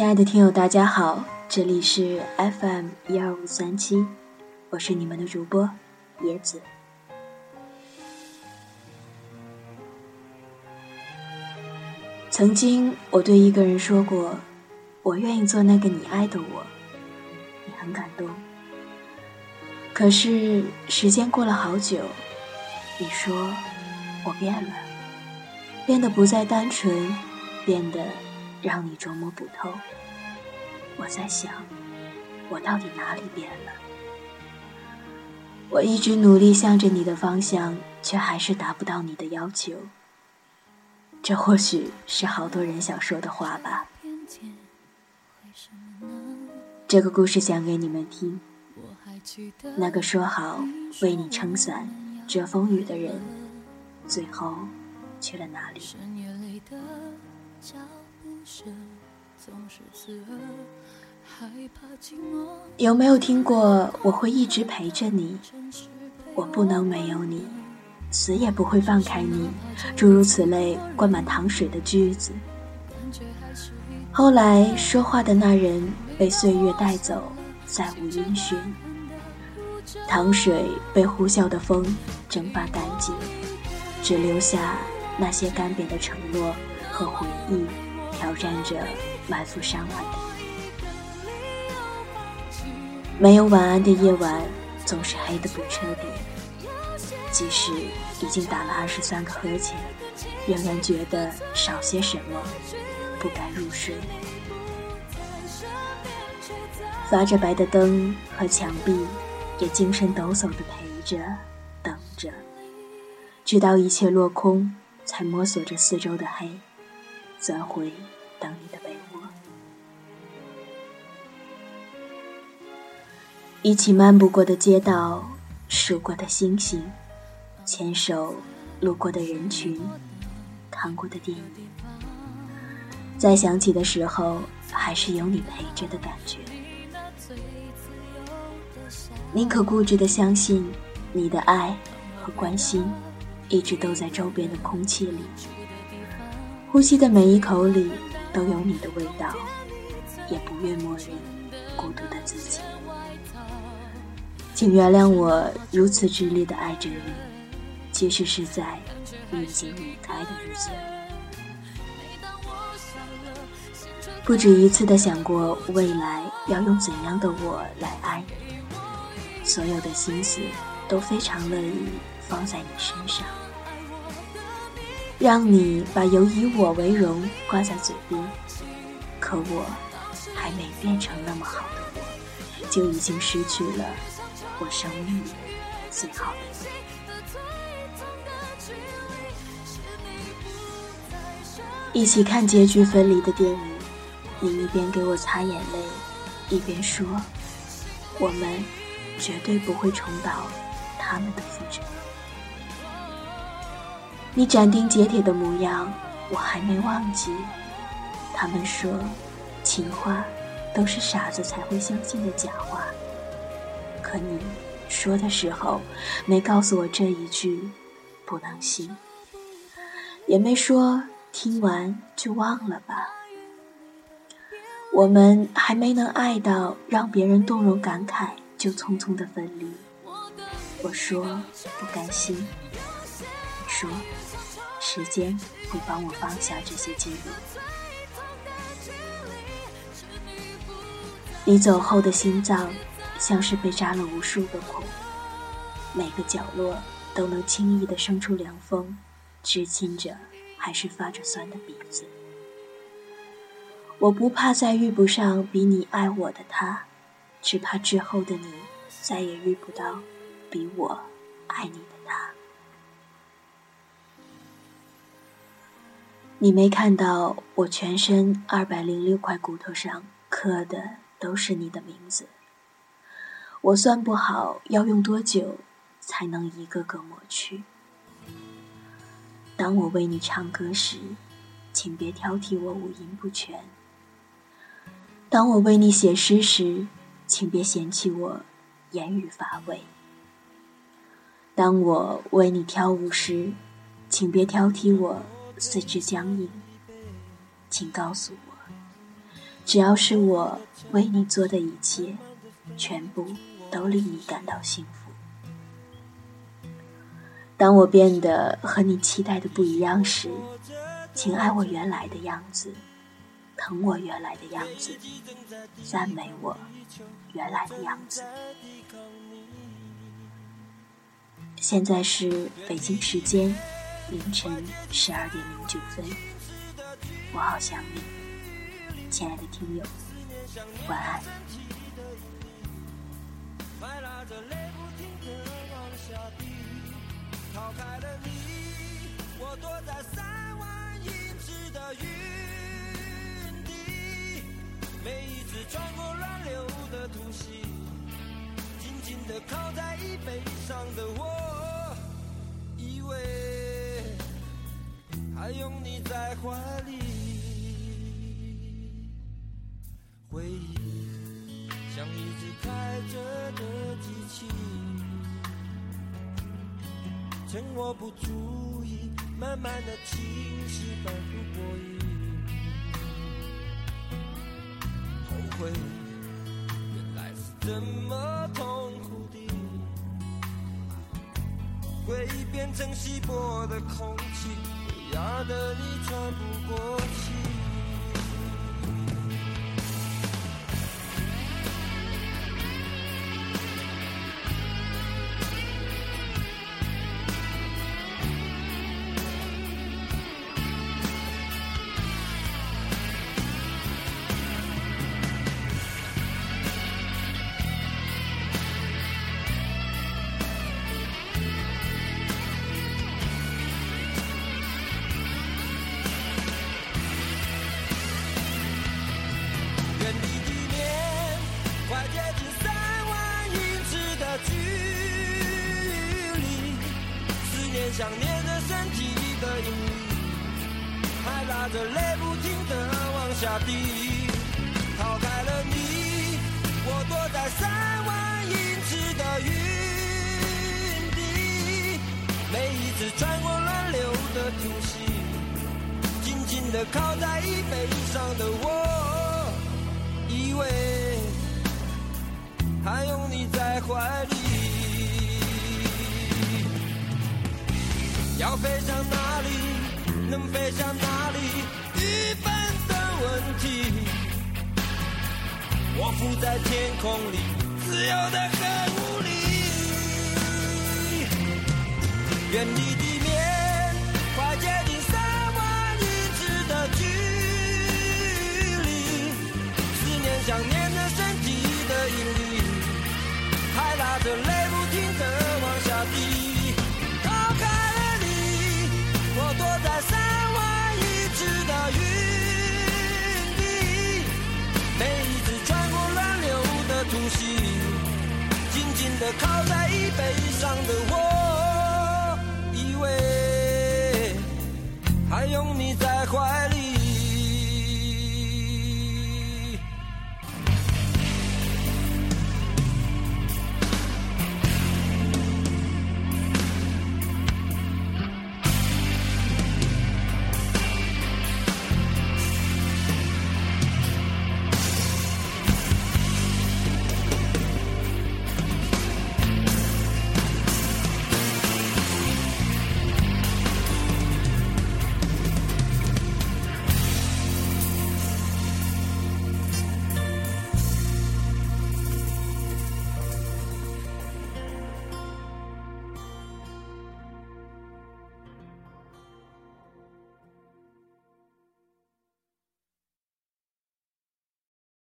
亲爱的听友，大家好，这里是 FM 一二五三七，我是你们的主播野子。曾经我对一个人说过，我愿意做那个你爱的我，你很感动。可是时间过了好久，你说我变了，变得不再单纯，变得让你琢磨不透。我在想，我到底哪里变了？我一直努力向着你的方向，却还是达不到你的要求。这或许是好多人想说的话吧。这个故事讲给你们听。那个说好为你撑伞遮风雨的人，最后去了哪里？有没有听过我会一直陪着你？我不能没有你。死也不会放开你，诸如此类灌满糖水的句子。后来说话的那人被岁月带走，再无音讯。糖水被呼啸的风蒸发干净，只留下那些干瘪的承诺和回忆，挑战着满腹伤痕的没有晚安的夜晚，总是黑的不彻底。即使已经打了二十三个呵欠，仍然觉得少些什么，不敢入睡。发着白的灯和墙壁，也精神抖擞的陪着、等着，直到一切落空，才摸索着四周的黑，钻回等你的被窝。一起漫步过的街道，数过的星星。牵手路过的人群，看过的电影，在想起的时候，还是有你陪着的感觉。宁可固执的相信，你的爱和关心，一直都在周边的空气里，呼吸的每一口里都有你的味道，也不愿默认孤独的自己。请原谅我如此执烈的爱着你。其实是在你已经离开的日子不止一次的想过未来要用怎样的我来爱你，所有的心思都非常乐意放在你身上，让你把有以我为荣挂在嘴边。可我还没变成那么好的我，就已经失去了我生命里最好的你。一起看结局分离的电影，你一边给我擦眼泪，一边说：“我们绝对不会重蹈他们的覆辙。”你斩钉截铁的模样，我还没忘记。他们说，情话都是傻子才会相信的假话。可你说的时候，没告诉我这一句不能信，也没说。听完就忘了吧。我们还没能爱到让别人动容感慨，就匆匆的分离。我说不甘心，说时间会帮我放下这些记忆。你走后的心脏像是被扎了无数个孔，每个角落都能轻易的生出凉风，直亲着。还是发着酸的鼻子。我不怕再遇不上比你爱我的他，只怕之后的你再也遇不到比我爱你的他。你没看到我全身二百零六块骨头上刻的都是你的名字。我算不好要用多久才能一个个抹去。当我为你唱歌时，请别挑剔我五音不全；当我为你写诗时，请别嫌弃我言语乏味；当我为你跳舞时，请别挑剔我四肢僵硬。请告诉我，只要是我为你做的一切，全部都令你感到幸福。当我变得和你期待的不一样时，请爱我原来的样子，疼我原来的样子，赞美我原来的样子。现在是北京时间凌晨十二点零九分，我好想你，亲爱的听友，晚安。穿过乱流的突袭，紧紧地靠在椅背上的我，以为还拥你在怀里。回忆像一只开着的机器，趁我不注意，慢慢的侵蚀，反复播映。原来是这么痛苦的，回忆变成稀薄的空气，压得你喘不过气。想念着身体的引力，还拉着泪不停的往下滴。逃开了你，我躲在三万英尺的云底。每一次穿过乱流的突袭，紧紧的靠在椅背上的我，怀里。要飞向哪里？能飞向哪里？一半的问题。我浮在天空里，自由的很无力。远离怀里。